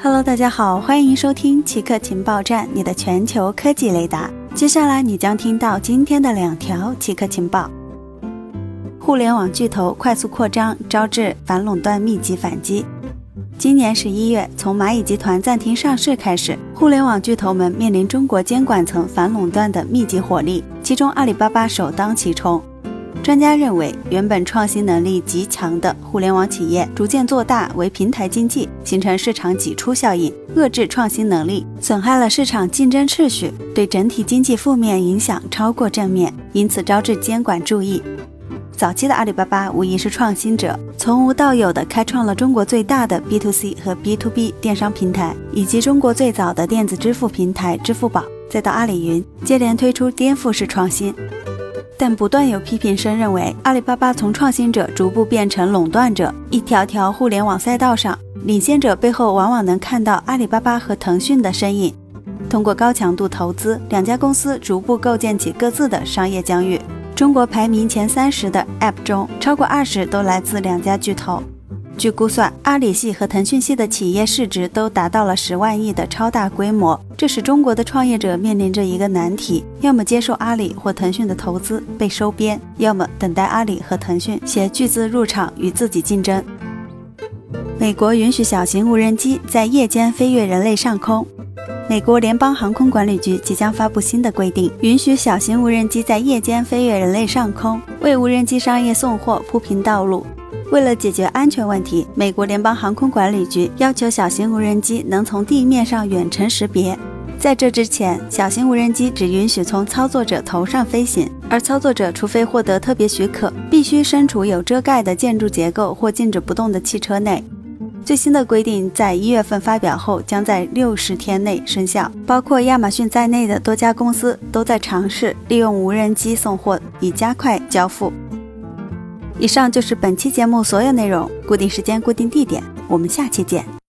Hello，大家好，欢迎收听奇客情报站，你的全球科技雷达。接下来你将听到今天的两条奇客情报：互联网巨头快速扩张，招致反垄断密集反击。今年十一月，从蚂蚁集团暂停上市开始，互联网巨头们面临中国监管层反垄断的密集火力，其中阿里巴巴首当其冲。专家认为，原本创新能力极强的互联网企业逐渐做大为平台经济，形成市场挤出效应，遏制创新能力，损害了市场竞争秩序，对整体经济负面影响超过正面，因此招致监管注意。早期的阿里巴巴无疑是创新者，从无到有的开创了中国最大的 B to C 和 B to B 电商平台，以及中国最早的电子支付平台支付宝，再到阿里云，接连推出颠覆式创新。但不断有批评声认为，阿里巴巴从创新者逐步变成垄断者。一条条互联网赛道上，领先者背后往往能看到阿里巴巴和腾讯的身影。通过高强度投资，两家公司逐步构建起各自的商业疆域。中国排名前三十的 App 中，超过二十都来自两家巨头。据估算，阿里系和腾讯系的企业市值都达到了十万亿的超大规模，这使中国的创业者面临着一个难题：要么接受阿里或腾讯的投资被收编，要么等待阿里和腾讯携巨资入场与自己竞争。美国允许小型无人机在夜间飞越人类上空。美国联邦航空管理局即将发布新的规定，允许小型无人机在夜间飞越人类上空，为无人机商业送货铺平道路。为了解决安全问题，美国联邦航空管理局要求小型无人机能从地面上远程识别。在这之前，小型无人机只允许从操作者头上飞行，而操作者除非获得特别许可，必须身处有遮盖的建筑结构或静止不动的汽车内。最新的规定在一月份发表后，将在六十天内生效。包括亚马逊在内的多家公司都在尝试利用无人机送货，以加快交付。以上就是本期节目所有内容。固定时间，固定地点，我们下期见。